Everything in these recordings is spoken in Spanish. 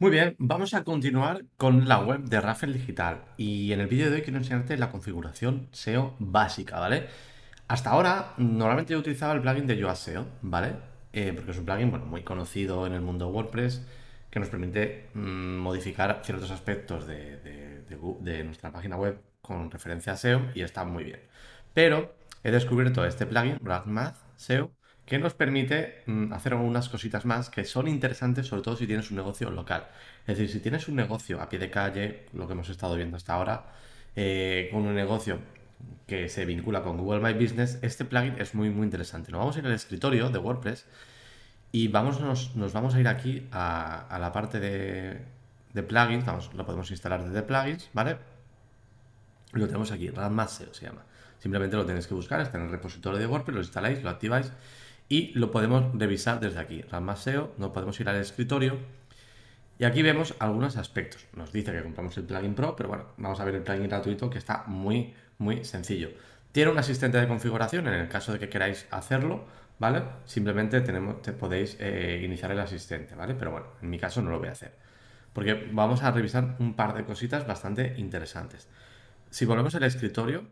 Muy bien, vamos a continuar con la web de Raffle Digital y en el vídeo de hoy quiero enseñarte la configuración SEO básica, ¿vale? Hasta ahora normalmente yo utilizaba el plugin de Yoast SEO, ¿vale? Eh, porque es un plugin bueno, muy conocido en el mundo WordPress que nos permite mm, modificar ciertos aspectos de, nuestra página web con referencia a SEO y está muy bien. Pero he descubierto este plugin, Math SEO, que nos permite mm, hacer algunas cositas más que son interesantes, sobre todo si tienes un negocio local. Es decir, si tienes un negocio a pie de calle, lo que hemos estado viendo hasta ahora, eh, con un negocio que se vincula con Google My Business, este plugin es muy, muy interesante. Nos vamos a ir al escritorio de WordPress y vamos, nos, vamos a ir aquí a, la parte de, plugins, vamos, lo podemos instalar desde plugins, ¿vale? lo tenemos aquí, Más SEO se llama. Simplemente lo tenéis que buscar, está en el repositorio de WordPress, lo instaláis, lo activáis y lo podemos revisar desde aquí. RAM SEO, nos podemos ir al escritorio y aquí vemos algunos aspectos. Nos dice que compramos el plugin Pro, pero bueno, vamos a ver el plugin gratuito que está muy, muy sencillo. Tiene un asistente de configuración en el caso de que queráis hacerlo, ¿vale? Simplemente tenemos, podéis eh, iniciar el asistente, ¿vale? Pero bueno, en mi caso no lo voy a hacer. Porque vamos a revisar un par de cositas bastante interesantes. Si volvemos al escritorio,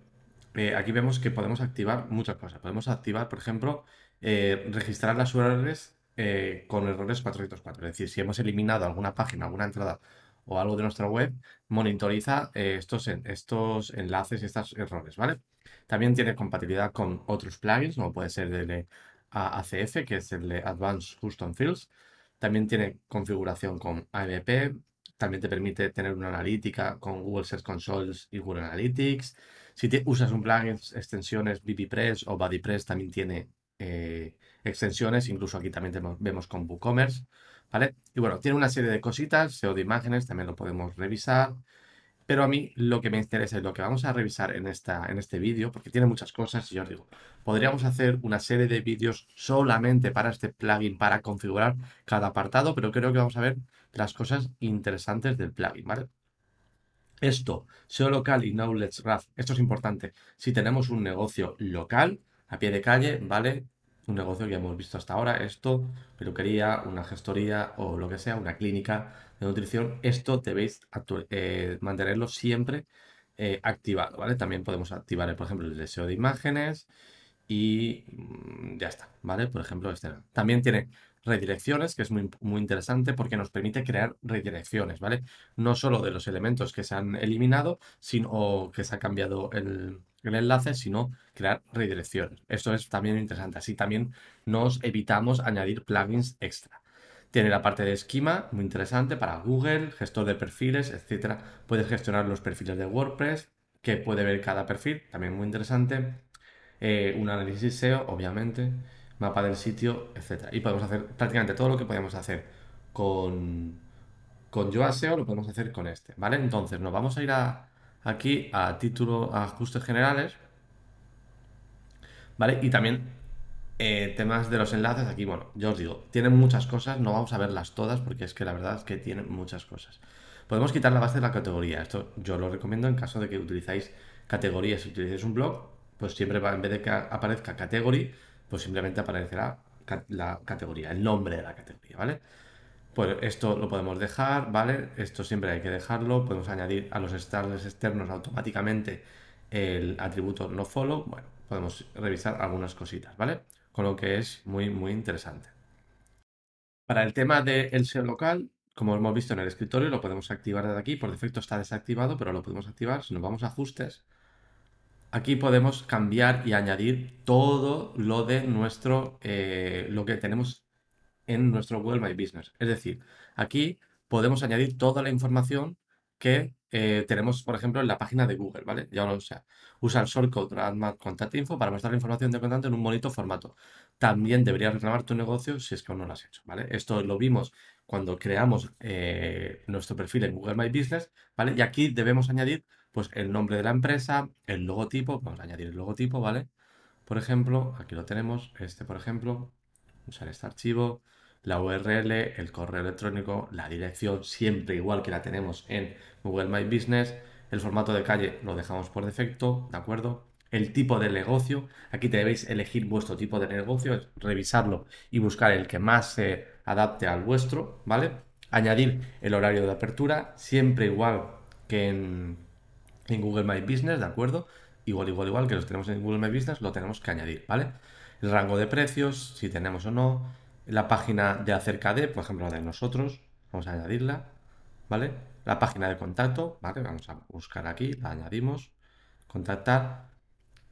eh, aquí vemos que podemos activar muchas cosas. Podemos activar, por ejemplo, eh, registrar las URLs eh, con errores 404. Es decir, si hemos eliminado alguna página, alguna entrada o algo de nuestra web, monitoriza estos, estos enlaces y estos errores, ¿vale? También tiene compatibilidad con otros plugins, como puede ser el ACF, que es el de Advanced Custom Fields. También tiene configuración con AMP. También te permite tener una analítica con Google Search Console y Google Analytics. Si usas un plugin, extensiones BBPress o BuddyPress también tiene eh, extensiones, incluso aquí también vemos con WooCommerce, ¿vale? Y bueno, tiene una serie de cositas, SEO de imágenes, también lo podemos revisar, pero a mí lo que me interesa y lo que vamos a revisar en, esta, en este vídeo, porque tiene muchas cosas, y yo os digo, podríamos hacer una serie de vídeos solamente para este plugin, para configurar cada apartado, pero creo que vamos a ver las cosas interesantes del plugin, ¿vale? Esto, SEO local y Knowledge Graph, esto es importante. Si tenemos un negocio local, a pie de calle, ¿vale? Un negocio que hemos visto hasta ahora, esto, peluquería, una gestoría o lo que sea, una clínica de nutrición, esto debéis eh, mantenerlo siempre eh, activado, ¿vale? También podemos activar, por ejemplo, el deseo de imágenes y mm, ya está, ¿vale? Por ejemplo, este. También tiene redirecciones, que es muy, muy interesante porque nos permite crear redirecciones, ¿vale? No solo de los elementos que se han eliminado, sino o que se ha cambiado el, el enlace, sino crear redirecciones. Esto es también interesante. Así también nos evitamos añadir plugins extra. Tiene la parte de esquema, muy interesante para Google, gestor de perfiles, etcétera. Puedes gestionar los perfiles de WordPress, que puede ver cada perfil, también muy interesante. Eh, un análisis SEO, obviamente, mapa del sitio, etcétera. Y podemos hacer prácticamente todo lo que podemos hacer con, con Yoast SEO, lo podemos hacer con este, ¿vale? Entonces, nos vamos a ir a, aquí a título, a ajustes generales, ¿vale? Y también eh, temas de los enlaces, aquí, bueno, yo os digo, tienen muchas cosas, no vamos a verlas todas porque es que la verdad es que tienen muchas cosas. Podemos quitar la base de la categoría, esto yo lo recomiendo en caso de que utilizáis categorías, si utilizáis un blog, pues siempre va, en vez de que aparezca category, pues simplemente aparecerá la categoría, el nombre de la categoría, ¿vale? Pues esto lo podemos dejar, ¿vale? Esto siempre hay que dejarlo. Podemos añadir a los styles externos automáticamente el atributo no follow. Bueno, podemos revisar algunas cositas, ¿vale? Con lo que es muy, muy interesante. Para el tema del SEO local, como hemos visto en el escritorio, lo podemos activar desde aquí. Por defecto está desactivado, pero lo podemos activar. Si nos vamos a ajustes, aquí podemos cambiar y añadir todo lo de nuestro, eh, lo que tenemos en nuestro Google My Business. Es decir, aquí podemos añadir toda la información que eh, tenemos, por ejemplo, en la página de Google, ¿vale? Ya lo sea. Usa el shortcode AdMat Contact Info para mostrar la información de contacto en un bonito formato. También deberías reclamar tu negocio si es que aún no lo has hecho, ¿vale? Esto lo vimos cuando creamos eh, nuestro perfil en Google My Business, ¿vale? Y aquí debemos añadir, pues, el nombre de la empresa, el logotipo, vamos a añadir el logotipo, ¿vale? Por ejemplo, aquí lo tenemos, este, por ejemplo, usar este archivo, la URL, el correo electrónico, la dirección, siempre igual que la tenemos en Google My Business. El formato de calle lo dejamos por defecto, ¿de acuerdo? El tipo de negocio, aquí debéis elegir vuestro tipo de negocio, revisarlo y buscar el que más se adapte al vuestro, ¿vale? añadir el horario de apertura, siempre igual que en, Google My Business, ¿de acuerdo? Igual, igual, igual que los tenemos en Google My Business, lo tenemos que añadir, ¿vale? El rango de precios, si tenemos o no. La página de acerca de, por ejemplo, de nosotros, vamos a añadirla, ¿vale? La página de contacto, ¿vale? Vamos a buscar aquí, la añadimos, contactar.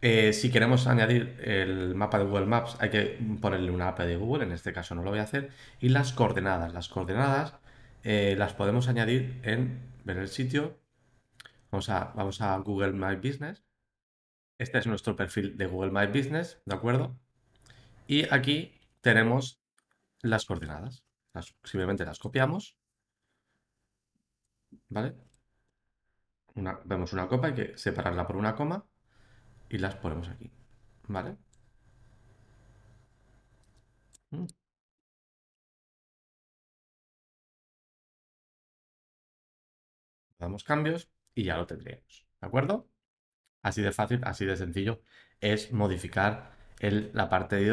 Eh, si queremos añadir el mapa de Google Maps, hay que ponerle una app de Google, en este caso no lo voy a hacer. Y las coordenadas, las coordenadas eh, las podemos añadir en, en el sitio. Vamos a, vamos a Google My Business. Este es nuestro perfil de Google My Business, ¿de acuerdo? Y aquí tenemos las coordenadas. simplemente las copiamos, ¿vale? vemos una copa, hay que separarla por una coma y las ponemos aquí, ¿vale? Mm. Damos cambios y ya lo tendríamos, ¿de acuerdo? Así de fácil, así de sencillo es modificar el,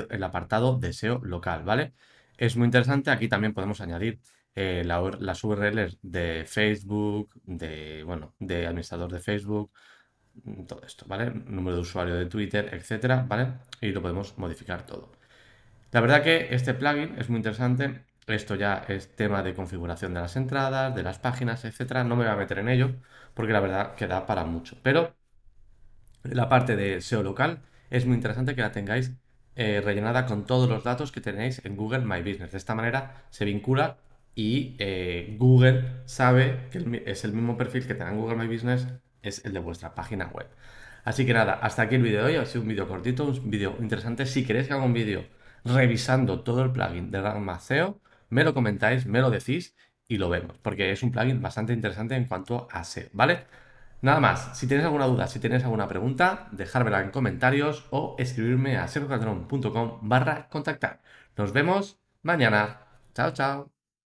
el apartado de SEO local, ¿vale? Es muy interesante, aquí también podemos añadir eh, las URLs de Facebook, de, bueno, de administrador de Facebook, mm, todo esto, ¿vale? Número de usuario de Twitter, etcétera, ¿vale? Y lo podemos modificar todo. La verdad que este plugin es muy interesante. Esto ya es tema de configuración de las entradas, de las páginas, etcétera. No me voy a meter en ello porque la verdad que da para mucho. Pero la parte de SEO local es muy interesante que la tengáis eh, rellenada con todos los datos que tenéis en Google My Business. De esta manera se vincula y eh, Google sabe que es el mismo perfil que en Google My Business, es el de vuestra página web. Así que nada, hasta aquí el vídeo de hoy. Ha sido un vídeo cortito, un vídeo interesante. Si queréis que haga un vídeo revisando todo el plugin de Ragma SEO, me lo comentáis, me lo decís y lo vemos, porque es un plugin bastante interesante en cuanto a SEO, ¿vale? Nada más, si tenéis alguna duda, si tenéis alguna pregunta, dejármela en comentarios o escribirme a sergocalderón.com barra contactar. Nos vemos mañana. Chao, chao.